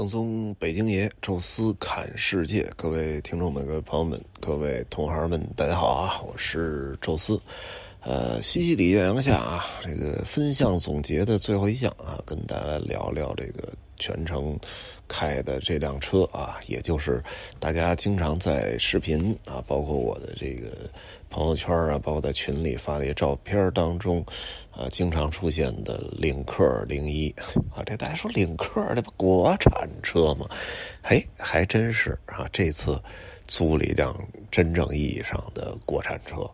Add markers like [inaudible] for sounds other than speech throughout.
正宗北京爷，宙斯侃世界，各位听众们、各位朋友们、各位同行们，大家好啊！我是宙斯。呃，西西里艳阳下啊，这个分项总结的最后一项啊，跟大家聊聊这个全程开的这辆车啊，也就是大家经常在视频啊，包括我的这个朋友圈啊，包括在群里发的一些照片当中啊，经常出现的领克零一啊。这大家说领克这不国产车吗？哎，还真是啊，这次租了一辆真正意义上的国产车。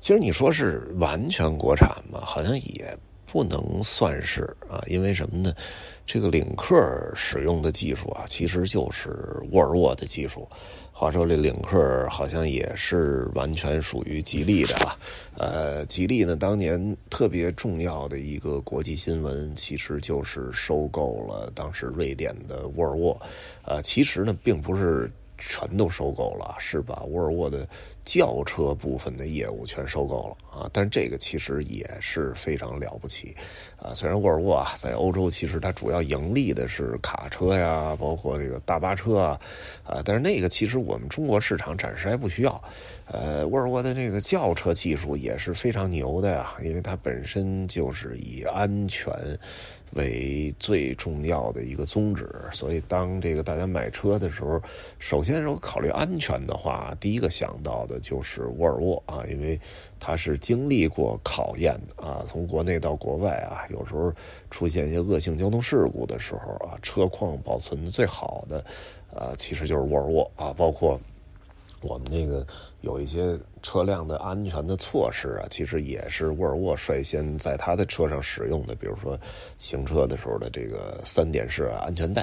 其实你说是完全国产嘛，好像也不能算是啊，因为什么呢？这个领克使用的技术啊，其实就是沃尔沃的技术。话说这领克好像也是完全属于吉利的啊。呃，吉利呢，当年特别重要的一个国际新闻，其实就是收购了当时瑞典的沃尔沃。呃，其实呢，并不是。全都收购了，是把沃尔沃的轿车部分的业务全收购了啊！但是这个其实也是非常了不起啊！虽然沃尔沃啊在欧洲其实它主要盈利的是卡车呀，包括这个大巴车啊啊，但是那个其实我们中国市场暂时还不需要。呃，沃尔沃的这个轿车技术也是非常牛的呀，因为它本身就是以安全。为最重要的一个宗旨，所以当这个大家买车的时候，首先如果考虑安全的话，第一个想到的就是沃尔沃啊，因为它是经历过考验的啊，从国内到国外啊，有时候出现一些恶性交通事故的时候啊，车况保存的最好的，呃，其实就是沃尔沃啊，包括我们那个有一些。车辆的安全的措施啊，其实也是沃尔沃率先在他的车上使用的。比如说，行车的时候的这个三点式安全带，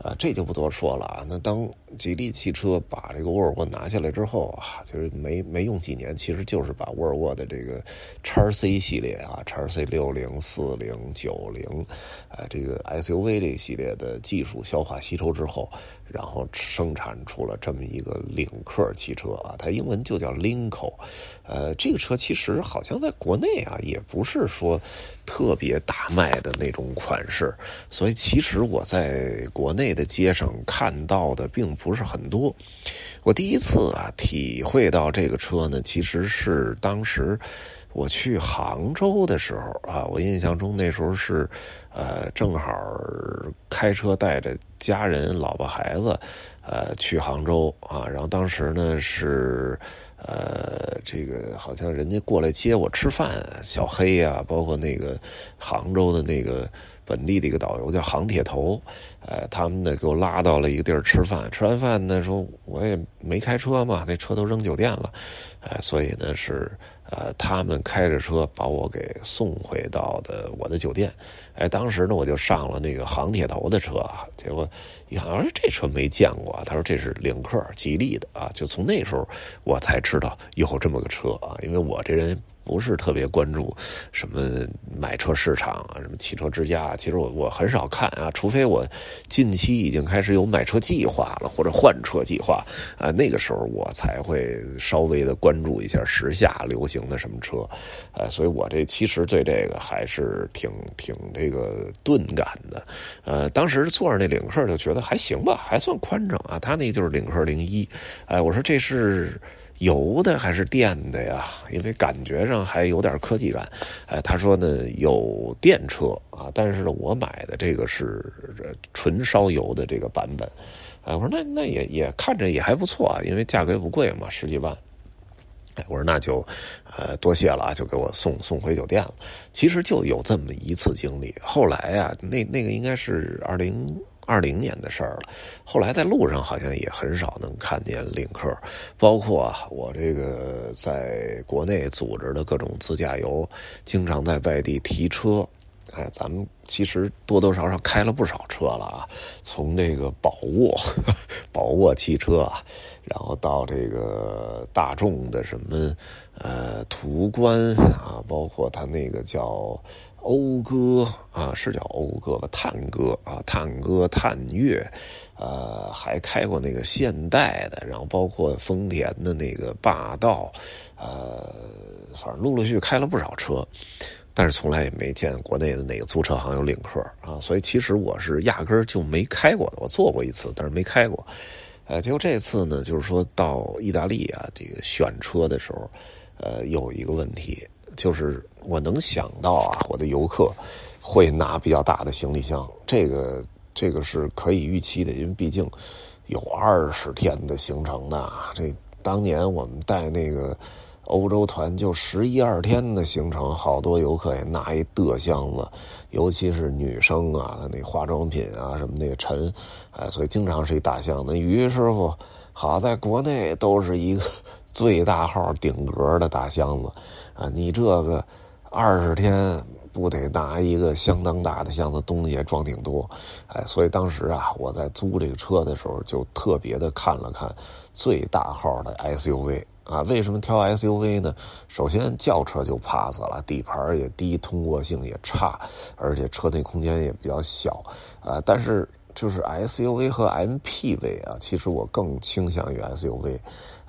啊，这就不多说了啊。那当吉利汽车把这个沃尔沃拿下来之后啊，就是没没用几年，其实就是把沃尔沃的这个叉 C 系列啊，叉 C 六零、四零、九零，啊，这个 SUV 这系列的技术消化吸收之后，然后生产出了这么一个领克汽车啊，它英文就叫 Link。口，呃，这个车其实好像在国内啊，也不是说特别大卖的那种款式，所以其实我在国内的街上看到的并不是很多。我第一次啊体会到这个车呢，其实是当时我去杭州的时候啊，我印象中那时候是呃正好开车带着家人、老婆孩子呃去杭州啊，然后当时呢是。呃，这个好像人家过来接我吃饭，小黑呀，包括那个杭州的那个本地的一个导游叫杭铁头，呃，他们呢给我拉到了一个地儿吃饭。吃完饭呢，说我也没开车嘛，那车都扔酒店了，哎，所以呢是。呃，他们开着车把我给送回到的我的酒店，哎，当时呢我就上了那个杭铁头的车，结果一看，哎，这车没见过，他说这是领克吉利的啊，就从那时候我才知道有这么个车啊，因为我这人。不是特别关注什么买车市场啊，什么汽车之家，其实我我很少看啊，除非我近期已经开始有买车计划了或者换车计划啊，那个时候我才会稍微的关注一下时下流行的什么车，呃，所以我这其实对这个还是挺挺这个钝感的，呃，当时坐上那领克就觉得还行吧，还算宽敞啊，他那就是领克零一，哎，我说这是。油的还是电的呀？因为感觉上还有点科技感。哎，他说呢有电车啊，但是呢我买的这个是纯烧油的这个版本。哎，我说那那也也看着也还不错啊，因为价格也不贵嘛，十几万。哎，我说那就呃多谢了啊，就给我送送回酒店了。其实就有这么一次经历。后来啊，那那个应该是二零。二零年的事儿了，后来在路上好像也很少能看见领克，包括啊我这个在国内组织的各种自驾游，经常在外地提车，哎，咱们其实多多少少开了不少车了啊，从这个宝沃，[laughs] 宝沃汽车啊，然后到这个大众的什么呃途观啊，包括它那个叫。讴歌啊，是叫讴歌吧？探歌啊，探歌、探岳，呃，还开过那个现代的，然后包括丰田的那个霸道，呃，反正陆陆续续开了不少车。但是从来也没见国内的哪个租车行有领克啊，所以其实我是压根儿就没开过的。我坐过一次，但是没开过。呃，结果这次呢，就是说到意大利啊，这个选车的时候，呃，有一个问题，就是我能想到啊，我的游客会拿比较大的行李箱，这个这个是可以预期的，因为毕竟有二十天的行程呢。这当年我们带那个。欧洲团就十一二天的行程，好多游客也拿一嘚箱子，尤其是女生啊，那化妆品啊什么那个沉，哎，所以经常是一大箱子。于师傅好在国内都是一个最大号顶格的大箱子啊，你这个二十天不得拿一个相当大的箱子，东西也装挺多，哎，所以当时啊，我在租这个车的时候就特别的看了看最大号的 SUV。啊，为什么挑 SUV 呢？首先轿车就 pass 了，底盘也低，通过性也差，而且车内空间也比较小，啊，但是就是 SUV 和 MPV 啊，其实我更倾向于 SUV。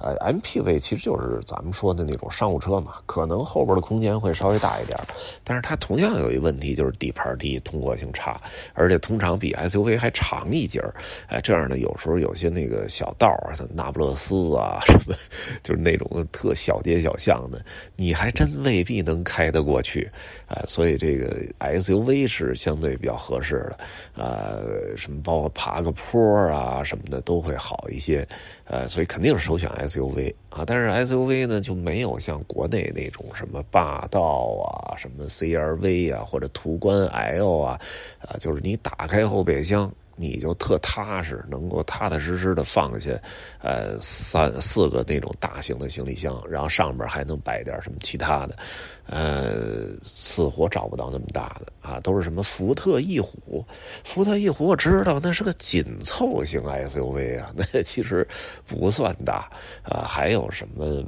呃，MPV 其实就是咱们说的那种商务车嘛，可能后边的空间会稍微大一点，但是它同样有一问题，就是底盘低，通过性差，而且通常比 SUV 还长一截儿。哎，这样呢，有时候有些那个小道啊，像那不勒斯啊 [laughs] 什么，就是那种特小街小巷的，你还真未必能开得过去。哎，所以这个 SUV 是相对比较合适的。呃，什么包括爬个坡啊什么的都会好一些。呃，所以肯定是首选 SUV SUV 啊，但是 SUV 呢就没有像国内那种什么霸道啊、什么 CRV 啊或者途观 L 啊，啊，就是你打开后备箱。你就特踏实，能够踏踏实实的放下，呃，三四个那种大型的行李箱，然后上边还能摆点什么其他的，呃，死活找不到那么大的啊，都是什么福特翼虎，福特翼虎我知道那是个紧凑型 SUV 啊，[laughs] 那其实不算大啊，还有什么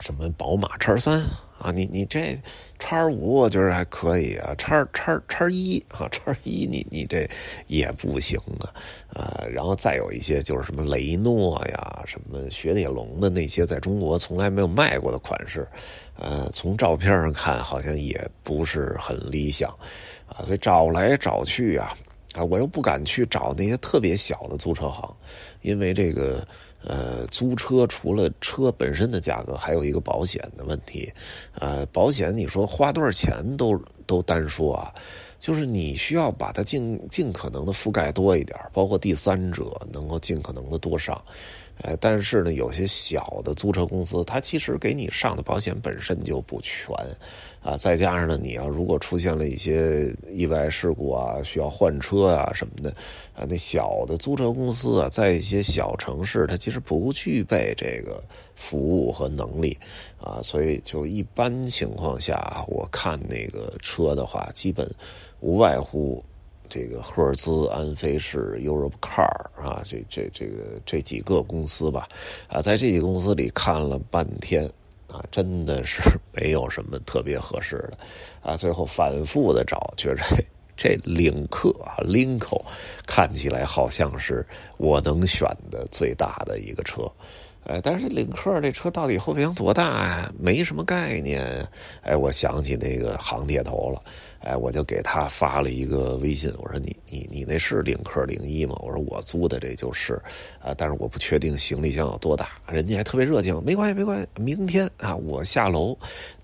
什么宝马叉三。啊，你你这叉五我觉得还可以啊，叉叉叉一啊，叉一你你这也不行啊，啊，然后再有一些就是什么雷诺呀，什么雪铁龙的那些在中国从来没有卖过的款式，呃，从照片上看好像也不是很理想，啊，所以找来找去啊，啊，我又不敢去找那些特别小的租车行，因为这个。呃，租车除了车本身的价格，还有一个保险的问题。呃，保险你说花多少钱都都单说啊，就是你需要把它尽尽可能的覆盖多一点，包括第三者能够尽可能的多上。呃，但是呢，有些小的租车公司，它其实给你上的保险本身就不全，啊，再加上呢，你要如果出现了一些意外事故啊，需要换车啊什么的，啊，那小的租车公司啊，在一些小城市，它其实不具备这个服务和能力，啊，所以就一般情况下，我看那个车的话，基本无外乎。这个赫兹、安飞士、Europe Car 啊，这这这个这几个公司吧，啊，在这几个公司里看了半天，啊，真的是 [laughs] 没有什么特别合适的，啊，最后反复的找，觉着 [laughs] 这领克啊，领克看起来好像是我能选的最大的一个车。哎，但是领克这车到底后备箱多大呀？没什么概念。哎，我想起那个航铁头了。哎，我就给他发了一个微信，我说你你你那是领克零一吗？我说我租的这就是，啊，但是我不确定行李箱有多大。人家还特别热情，没关系没关系，明天啊我下楼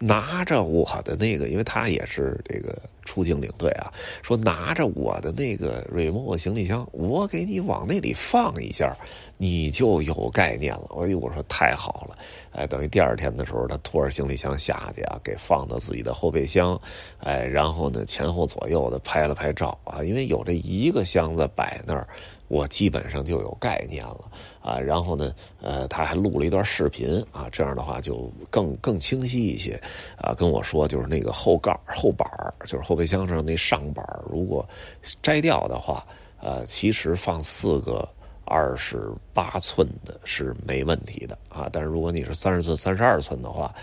拿着我的那个，因为他也是这个出境领队啊，说拿着我的那个 remote 行李箱，我给你往那里放一下。你就有概念了。哎呦，我说太好了，哎，等于第二天的时候，他拖着行李箱下去啊，给放到自己的后备箱，哎，然后呢，前后左右的拍了拍照啊，因为有这一个箱子摆那儿，我基本上就有概念了啊。然后呢，呃，他还录了一段视频啊，这样的话就更更清晰一些啊。跟我说，就是那个后盖后板就是后备箱上那上板如果摘掉的话，呃，其实放四个。二十八寸的是没问题的啊，但是如果你是三十寸、三十二寸的话，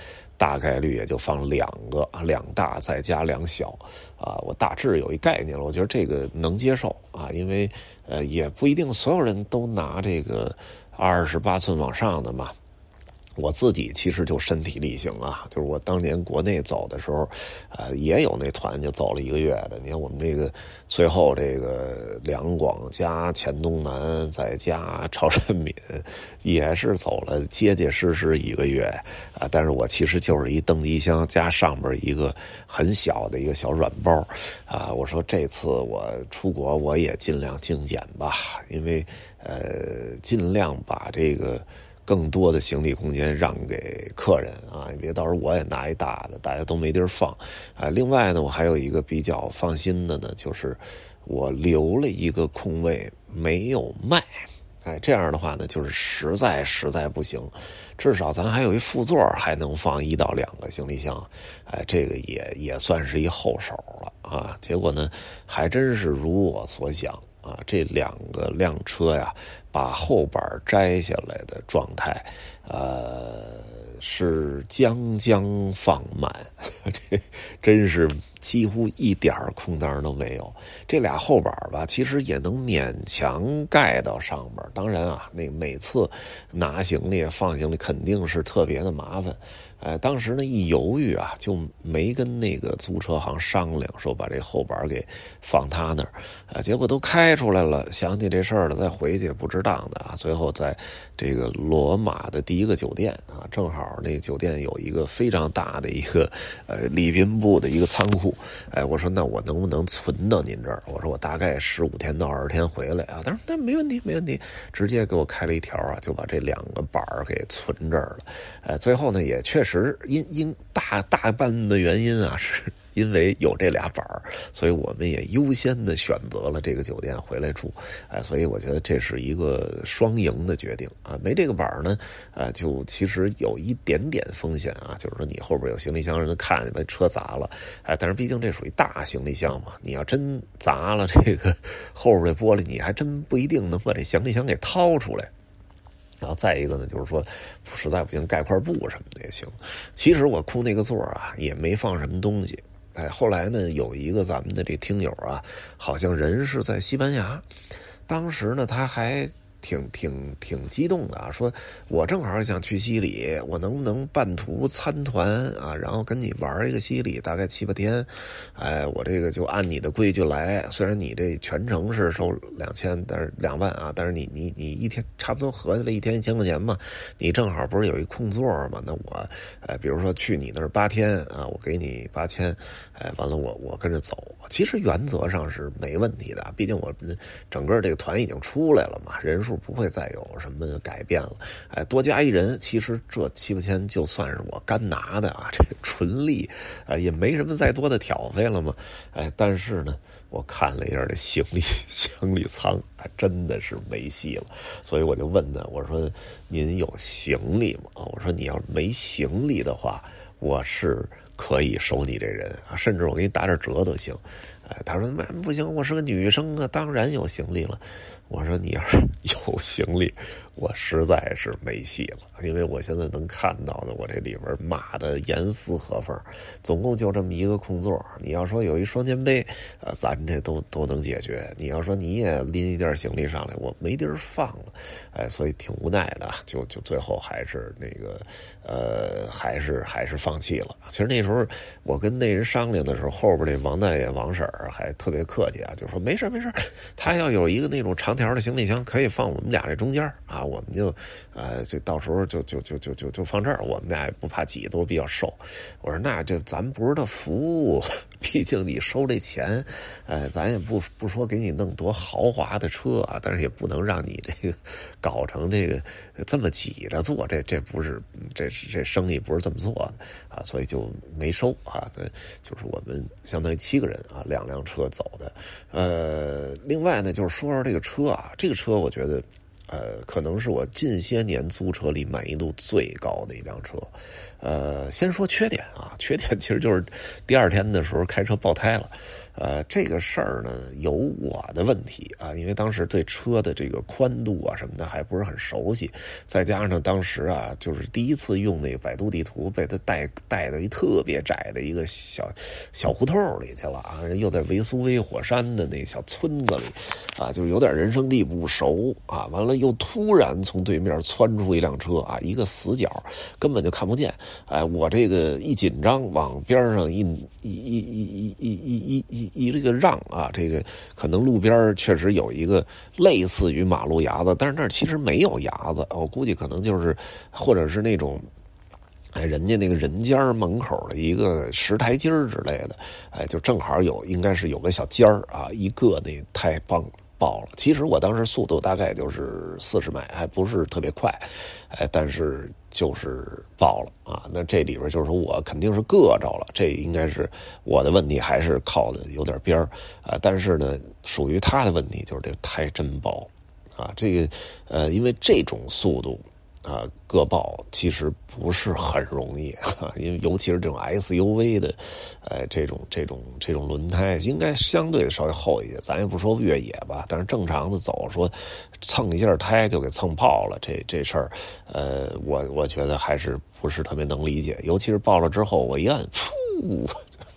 大概率也就放两个，两大再加两小啊。我大致有一概念了，我觉得这个能接受啊，因为呃也不一定所有人都拿这个二十八寸往上的嘛。我自己其实就身体力行啊，就是我当年国内走的时候，呃，也有那团就走了一个月的。你看我们这个最后这个两广加黔东南再加朝鲜闽，也是走了结结实实一个月啊。但是我其实就是一登机箱加上边一个很小的一个小软包啊。我说这次我出国我也尽量精简吧，因为呃，尽量把这个。更多的行李空间让给客人啊，你别到时候我也拿一大的，大家都没地儿放啊。另外呢，我还有一个比较放心的呢，就是我留了一个空位没有卖，哎，这样的话呢，就是实在实在不行，至少咱还有一副座还能放一到两个行李箱，哎，这个也也算是一后手了啊。结果呢，还真是如我所想。啊，这两个辆车呀，把后板摘下来的状态，呃，是将将放满，[laughs] 这真是几乎一点空当都没有。这俩后板吧，其实也能勉强盖到上边。当然啊，那每次拿行李放行李肯定是特别的麻烦。哎，当时呢一犹豫啊，就没跟那个租车行商量，说把这后板给放他那儿，啊，结果都开出来了，想起这事儿了，再回去不值当的啊。最后在这个罗马的第一个酒店啊，正好那酒店有一个非常大的一个呃礼宾部的一个仓库，哎，我说那我能不能存到您这儿？我说我大概十五天到二十天回来啊，他说那没问题，没问题，直接给我开了一条啊，就把这两个板儿给存这儿了。哎，最后呢也确实。因因大大半的原因啊，是因为有这俩板儿，所以我们也优先的选择了这个酒店回来住。哎，所以我觉得这是一个双赢的决定啊。没这个板儿呢，啊，就其实有一点点风险啊，就是说你后边有行李箱，人看见把车砸了。哎，但是毕竟这属于大行李箱嘛，你要真砸了这个后边的玻璃，你还真不一定能把这行李箱给掏出来。然 [laughs] 后再一个呢，就是说，实在不行盖块布什么的也行。其实我哭那个座啊，也没放什么东西。哎，后来呢，有一个咱们的这听友啊，好像人是在西班牙，当时呢他还。挺挺挺激动的啊！说我正好想去西里，我能不能半途参团啊？然后跟你玩一个西里，大概七八天。哎，我这个就按你的规矩来。虽然你这全程是收两千，但是两万啊，但是你你你一天差不多合下来一天一千块钱嘛。你正好不是有一空座嘛？那我哎，比如说去你那儿八天啊，我给你八千。哎，完了我我跟着走。其实原则上是没问题的，毕竟我整个这个团已经出来了嘛，人数。不会再有什么改变了，哎，多加一人，其实这七八千就算是我干拿的啊，这纯利，啊，也没什么再多的挑费了嘛，哎，但是呢，我看了一下这行李 [laughs] 行李舱，真的是没戏了，所以我就问他，我说您有行李吗？我说你要没行李的话，我是可以收你这人啊，甚至我给你打点折都行。哎，他说那不行，我是个女生啊，当然有行李了。我说你要是 [laughs] 有行李。我实在是没戏了，因为我现在能看到的，我这里边码的严丝合缝，总共就这么一个空座。你要说有一双肩背，呃，咱这都都能解决。你要说你也拎一件行李上来，我没地儿放了，哎，所以挺无奈的，就就最后还是那个，呃，还是还是放弃了。其实那时候我跟那人商量的时候，后边这王大爷、王婶还特别客气啊，就说没事没事，他要有一个那种长条的行李箱，可以放我们俩这中间啊。我们就，呃，这到时候就就就就就就放这儿，我们俩也不怕挤，都比较瘦。我说那这咱不是他服务，[laughs] 毕竟你收这钱，呃，咱也不不说给你弄多豪华的车啊，但是也不能让你这个搞成这个这么挤着做，这这不是这这生意不是这么做的啊，所以就没收啊。那就是我们相当于七个人啊，两辆车走的。呃，另外呢，就是说说这个车啊，这个车我觉得。呃，可能是我近些年租车里满意度最高的一辆车。呃，先说缺点啊，缺点其实就是第二天的时候开车爆胎了。呃，这个事儿呢有我的问题啊，因为当时对车的这个宽度啊什么的还不是很熟悉，再加上当时啊就是第一次用那个百度地图，被他带带到一特别窄的一个小小胡同里去了啊，又在维苏威火山的那小村子里啊，就有点人生地不熟啊，完了又突然从对面窜出一辆车啊，一个死角根本就看不见，哎，我这个一紧张往边上一一一一一一一一。一一这个让啊，这个可能路边确实有一个类似于马路牙子，但是那儿其实没有牙子，我估计可能就是或者是那种哎人家那个人家门口的一个石台阶之类的，哎，就正好有应该是有个小尖儿啊，一个那太棒爆了。其实我当时速度大概就是四十迈，还不是特别快，哎，但是。就是爆了啊！那这里边就是说我肯定是硌着了，这应该是我的问题，还是靠的有点边儿啊？但是呢，属于他的问题就是这胎真薄啊！这个呃，因为这种速度。啊，割爆其实不是很容易，[laughs] 因为尤其是这种 SUV 的，呃，这种这种这种轮胎应该相对稍微厚一些。咱也不说越野吧，但是正常的走，说蹭一下胎就给蹭爆了，这这事儿，呃，我我觉得还是不是特别能理解。尤其是爆了之后，我一按，噗，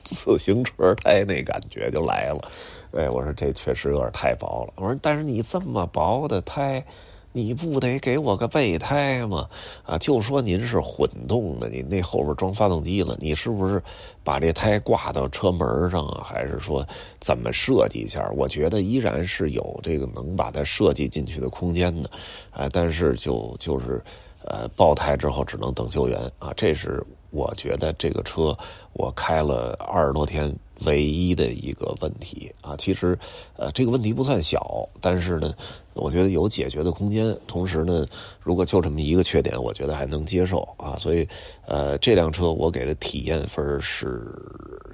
自行车胎那感觉就来了。哎，我说这确实有点太薄了。我说，但是你这么薄的胎。你不得给我个备胎吗？啊，就说您是混动的，你那后边装发动机了，你是不是把这胎挂到车门上啊？还是说怎么设计一下？我觉得依然是有这个能把它设计进去的空间的，啊，但是就就是呃爆胎之后只能等救援啊，这是我觉得这个车我开了二十多天。唯一的一个问题啊，其实，呃，这个问题不算小，但是呢，我觉得有解决的空间。同时呢，如果就这么一个缺点，我觉得还能接受啊。所以，呃，这辆车我给的体验分是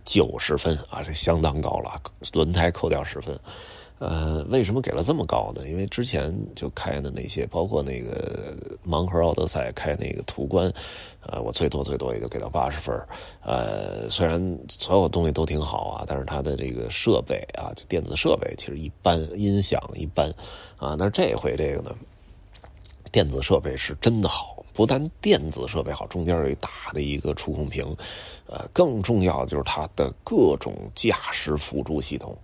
九十分啊，这相当高了，轮胎扣掉十分。呃，为什么给了这么高呢？因为之前就开的那些，包括那个盲盒奥德赛开那个途观，呃，我最多最多也就给到八十分。呃，虽然所有东西都挺好啊，但是它的这个设备啊，就电子设备其实一般，音响一般啊。那这回这个呢，电子设备是真的好，不但电子设备好，中间有一大的一个触控屏，呃，更重要的就是它的各种驾驶辅助系统。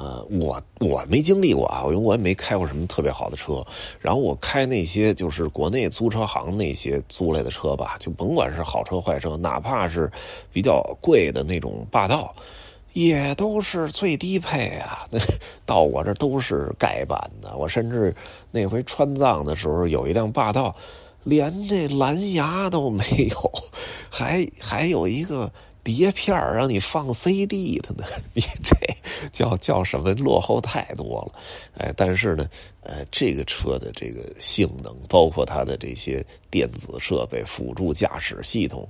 呃，我我没经历过啊，因为我也没开过什么特别好的车。然后我开那些就是国内租车行那些租来的车吧，就甭管是好车坏车，哪怕是比较贵的那种霸道，也都是最低配啊。那 [laughs] 到我这都是盖板的。我甚至那回川藏的时候，有一辆霸道，连这蓝牙都没有，还还有一个。碟片让你放 CD 的呢，你这叫叫什么？落后太多了，哎，但是呢，呃，这个车的这个性能，包括它的这些电子设备、辅助驾驶系统。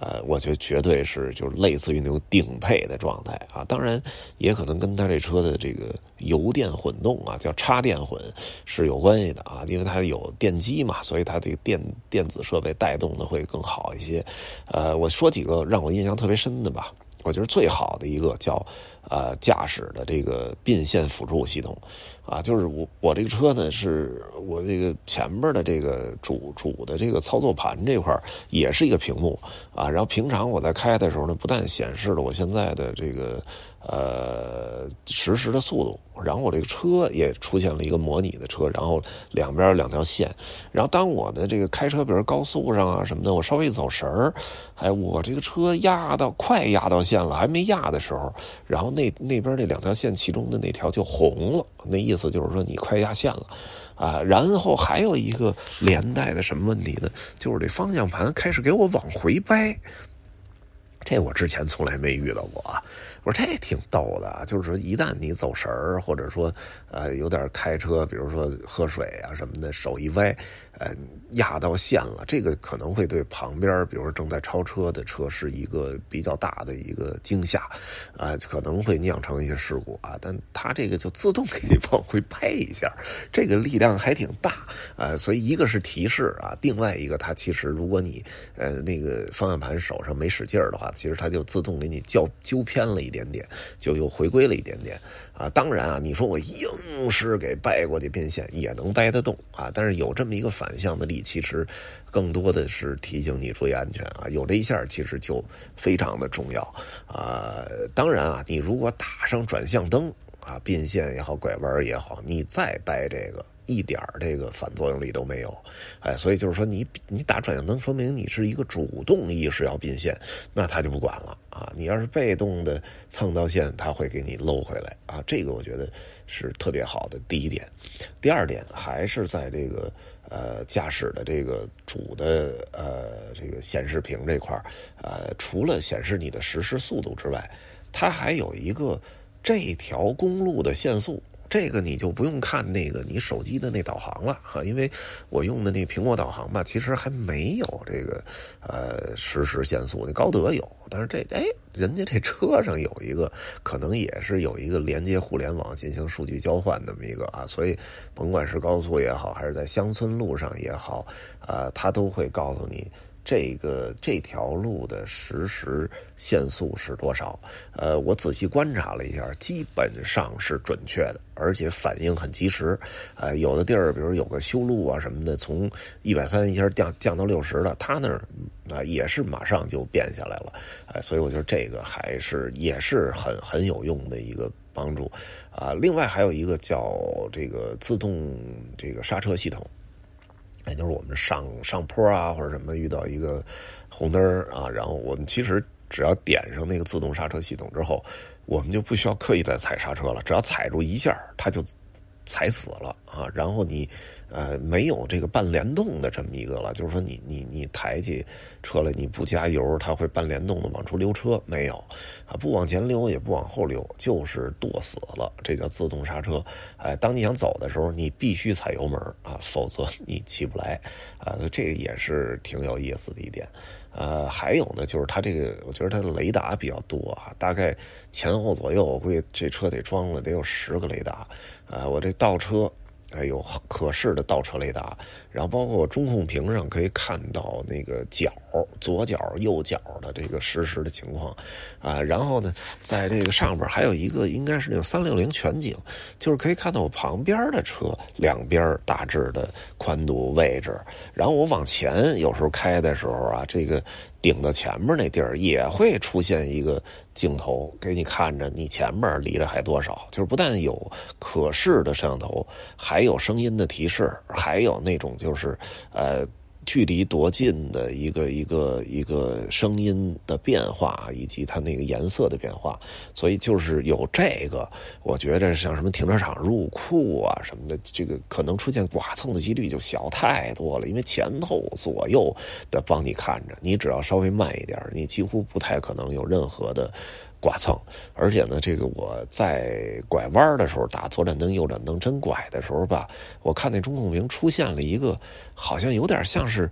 呃，我觉得绝对是就是类似于那种顶配的状态啊，当然也可能跟它这车的这个油电混动啊，叫插电混是有关系的啊，因为它有电机嘛，所以它这个电电子设备带动的会更好一些。呃，我说几个让我印象特别深的吧，我觉得最好的一个叫呃驾驶的这个并线辅助系统。啊，就是我我这个车呢，是我这个前边的这个主主的这个操作盘这块也是一个屏幕啊。然后平常我在开的时候呢，不但显示了我现在的这个呃实时的速度，然后我这个车也出现了一个模拟的车，然后两边两条线。然后当我的这个开车，比如高速上啊什么的，我稍微一走神儿，哎，我这个车压到快压到线了，还没压的时候，然后那那边那两条线其中的那条就红了，那意思。思就是说你快压线了，啊，然后还有一个连带的什么问题呢？就是这方向盘开始给我往回掰，这我之前从来没遇到过啊。我说这挺逗的，就是说一旦你走神儿，或者说呃有点开车，比如说喝水啊什么的，手一歪，呃。压到线了，这个可能会对旁边，比如说正在超车的车是一个比较大的一个惊吓，啊，可能会酿成一些事故啊。但它这个就自动给你 [laughs] 往回拍一下，这个力量还挺大啊。所以一个是提示啊，另外一个它其实如果你呃那个方向盘手上没使劲儿的话，其实它就自动给你叫纠偏了一一点点，就又回归了一点点啊。当然啊，你说我硬是给掰过去变线也能掰得动啊，但是有这么一个反向的力，其实更多的是提醒你注意安全啊。有这一下其实就非常的重要啊。当然啊，你如果打上转向灯啊，变线也好，拐弯也好，你再掰这个。一点这个反作用力都没有，哎，所以就是说，你你打转向灯，说明你是一个主动意识要并线，那他就不管了啊。你要是被动的蹭到线，他会给你搂回来啊。这个我觉得是特别好的第一点。第二点还是在这个呃驾驶的这个主的呃这个显示屏这块呃，除了显示你的实时速度之外，它还有一个这条公路的限速。这个你就不用看那个你手机的那导航了哈，因为我用的那苹果导航吧，其实还没有这个呃实时限速，那高德有，但是这哎，人家这车上有一个，可能也是有一个连接互联网进行数据交换那么一个啊，所以甭管是高速也好，还是在乡村路上也好，啊，它都会告诉你。这个这条路的实时限速是多少？呃，我仔细观察了一下，基本上是准确的，而且反应很及时。呃，有的地儿，比如有个修路啊什么的，从一百三一下降降到六十了，他那儿啊也是马上就变下来了。哎，所以我觉得这个还是也是很很有用的一个帮助啊。另外还有一个叫这个自动这个刹车系统。也就是我们上上坡啊，或者什么遇到一个红灯啊，然后我们其实只要点上那个自动刹车系统之后，我们就不需要刻意再踩刹车了，只要踩住一下，它就。踩死了啊！然后你，呃，没有这个半联动的这么一个了，就是说你你你抬起车来，你不加油，它会半联动的往出溜车，没有啊，不往前溜也不往后溜，就是剁死了，这叫自动刹车。哎，当你想走的时候，你必须踩油门啊，否则你起不来啊。这也是挺有意思的一点。呃，还有呢，就是它这个，我觉得它的雷达比较多啊，大概前后左右，我估计这车得装了得有十个雷达。呃，我这倒车。哎，有可视的倒车雷达，然后包括中控屏上可以看到那个脚左脚、右脚的这个实时的情况，啊，然后呢，在这个上边还有一个应该是那个三六零全景，就是可以看到我旁边的车两边大致的宽度位置，然后我往前有时候开的时候啊，这个。顶到前面那地儿也会出现一个镜头，给你看着你前面离着还多少。就是不但有可视的摄像头，还有声音的提示，还有那种就是呃。距离多近的一个一个一个声音的变化，以及它那个颜色的变化，所以就是有这个，我觉得像什么停车场入库啊什么的，这个可能出现剐蹭的几率就小太多了，因为前后左右的帮你看着，你只要稍微慢一点，你几乎不太可能有任何的。剐蹭，而且呢，这个我在拐弯的时候打左转灯、右转灯，真拐的时候吧，我看那中控屏出现了一个，好像有点像是。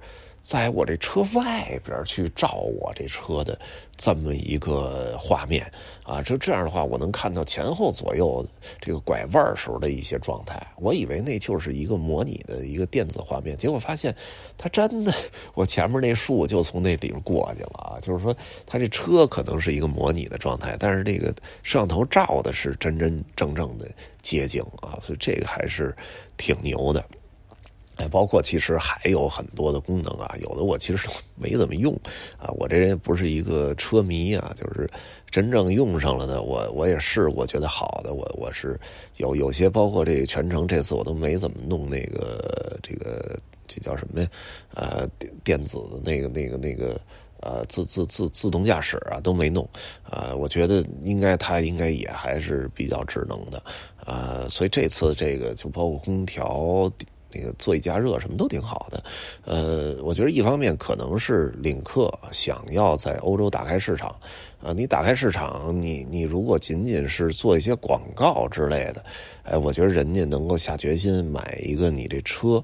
在我这车外边去照我这车的这么一个画面啊，就这样的话，我能看到前后左右这个拐弯时候的一些状态。我以为那就是一个模拟的一个电子画面，结果发现它真的，我前面那树就从那里边过去了啊。就是说，它这车可能是一个模拟的状态，但是这个摄像头照的是真真正正的街景啊，所以这个还是挺牛的。哎，包括其实还有很多的功能啊，有的我其实 [laughs] 没怎么用啊。我这人不是一个车迷啊，就是真正用上了的，我我也试过，觉得好的，我我是有有些，包括这个全程这次我都没怎么弄那个这个这叫什么呀？呃，电电子的那个那个那个呃自自自自动驾驶啊都没弄啊。我觉得应该它应该也还是比较智能的啊，所以这次这个就包括空调。那个座椅加热什么都挺好的，呃，我觉得一方面可能是领克想要在欧洲打开市场，啊，你打开市场，你你如果仅仅是做一些广告之类的，哎，我觉得人家能够下决心买一个你这车，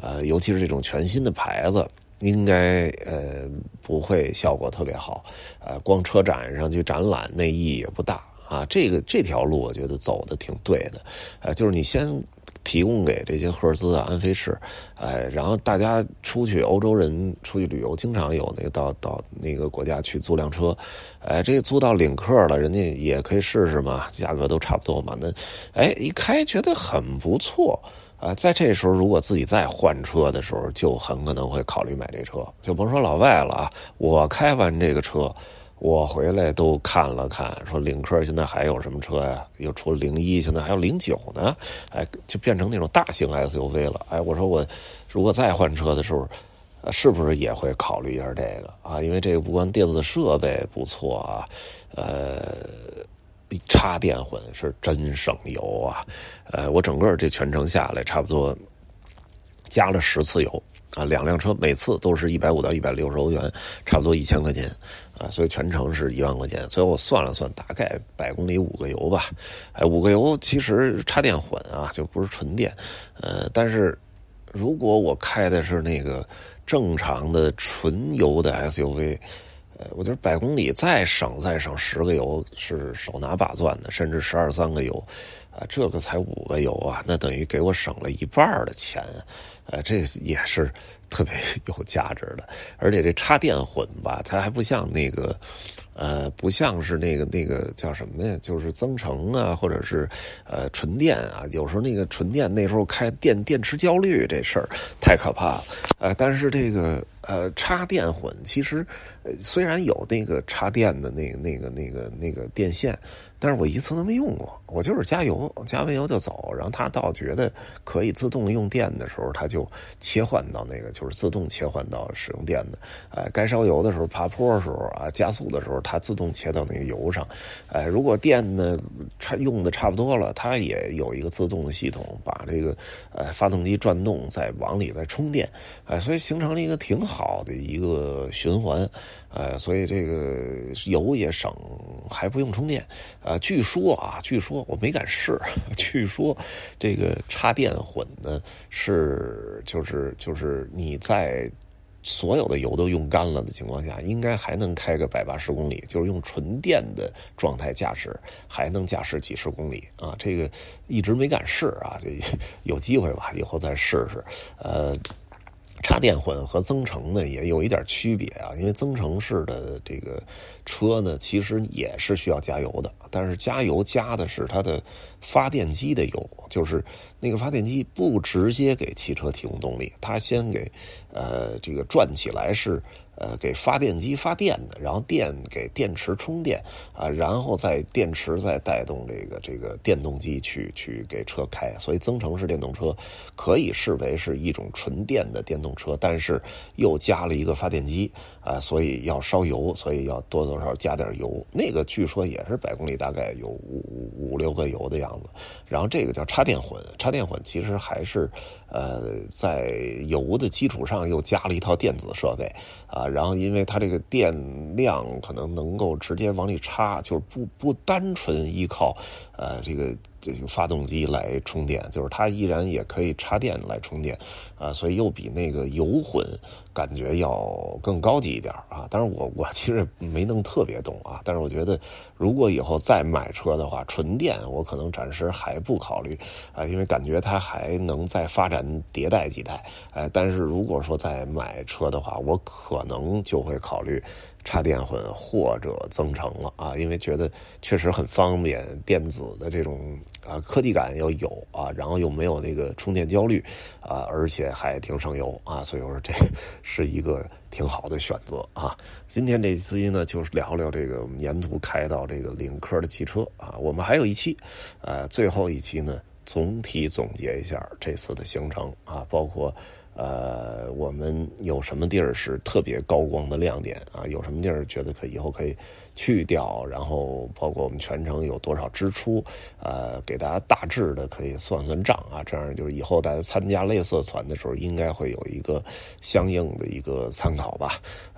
呃，尤其是这种全新的牌子，应该呃不会效果特别好，呃，光车展上去展览那意义也不大啊。这个这条路我觉得走的挺对的，呃，就是你先。提供给这些赫兹啊、安飞士，哎，然后大家出去，欧洲人出去旅游，经常有那个到到那个国家去租辆车，哎，这租到领克了，人家也可以试试嘛，价格都差不多嘛，那，哎，一开觉得很不错。啊，在这时候，如果自己再换车的时候，就很可能会考虑买这车。就甭说老外了啊，我开完这个车，我回来都看了看，说领克现在还有什么车呀？又除了零一，现在还有零九呢。哎，就变成那种大型 SUV 了。哎，我说我如果再换车的时候，是不是也会考虑一下这个啊？因为这个不光电子设备不错啊，呃。插电混是真省油啊！呃，我整个这全程下来，差不多加了十次油啊，两辆车每次都是一百五到一百六十欧元，差不多一千块钱啊，所以全程是一万块钱。最后我算了算，大概百公里五个油吧。哎，五个油其实插电混啊，就不是纯电。呃，但是如果我开的是那个正常的纯油的 SUV。呃，我觉得百公里再省再省十个油是手拿把攥的，甚至十二三个油，啊，这个才五个油啊，那等于给我省了一半的钱，呃，这也是特别 [laughs] 有价值的。而且这插电混吧，它还不像那个，呃，不像是那个那个叫什么呀？就是增程啊，或者是呃纯电啊。有时候那个纯电那时候开电电池焦虑这事儿太可怕了，呃，但是这个。呃，插电混其实，虽然有那个插电的那个、那个、那个、那个电线。但是我一次都没用过，我就是加油，加完油就走。然后它到觉得可以自动用电的时候，它就切换到那个，就是自动切换到使用电的。哎，该烧油的时候，爬坡的时候啊，加速的时候，它自动切到那个油上。哎，如果电呢差用的差不多了，它也有一个自动的系统，把这个呃发动机转动，再往里再充电。哎，所以形成了一个挺好的一个循环。哎，所以这个油也省，还不用充电。啊，据说啊，据说我没敢试。[laughs] 据说这个插电混呢，是就是就是你在所有的油都用干了的情况下，应该还能开个百八十公里，就是用纯电的状态驾驶，还能驾驶几十公里啊。这个一直没敢试啊，就 [laughs] 有机会吧，以后再试试。呃。插电混和增程呢也有一点区别啊，因为增程式的这个车呢，其实也是需要加油的，但是加油加的是它的发电机的油，就是那个发电机不直接给汽车提供动力，它先给呃这个转起来是。呃，给发电机发电的，然后电给电池充电啊，然后再电池再带动这个这个电动机去去给车开，所以增程式电动车可以视为是一种纯电的电动车，但是又加了一个发电机啊，所以要烧油，所以要多多少加点油。那个据说也是百公里大概有五五五六个油的样子，然后这个叫插电混，插电混其实还是呃在油的基础上又加了一套电子设备啊。然后，因为它这个电量可能能够直接往里插，就是不不单纯依靠，呃，这个。这个发动机来充电，就是它依然也可以插电来充电，啊，所以又比那个油混感觉要更高级一点啊。当然，我我其实没弄特别懂啊，但是我觉得如果以后再买车的话，纯电我可能暂时还不考虑啊，因为感觉它还能再发展迭代几代，哎，但是如果说再买车的话，我可能就会考虑。插电混或者增程了啊，因为觉得确实很方便，电子的这种啊科技感要有啊，然后又没有那个充电焦虑啊，而且还挺省油啊，所以我说这是一个挺好的选择啊。今天这期呢，就是聊聊这个沿途开到这个领克的汽车啊，我们还有一期，呃，最后一期呢，总体总结一下这次的行程啊，包括。呃，我们有什么地儿是特别高光的亮点啊？有什么地儿觉得可以后可以去掉？然后包括我们全程有多少支出？呃，给大家大致的可以算算账啊。这样就是以后大家参加类似团的时候，应该会有一个相应的一个参考吧。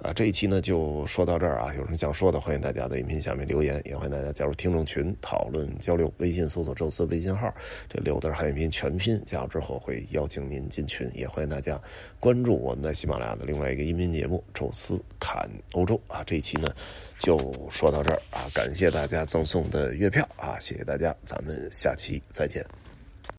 啊，这一期呢就说到这儿啊。有什么想说的，欢迎大家在音频下面留言，也欢迎大家加入听众群讨论交流。微信搜索“宙斯”微信号，这六字汉语拼全拼加入之后会邀请您进群，也欢迎大家家。关注我们在喜马拉雅的另外一个音频节目《宙斯侃欧洲》啊，这一期呢就说到这儿啊，感谢大家赠送的月票啊，谢谢大家，咱们下期再见。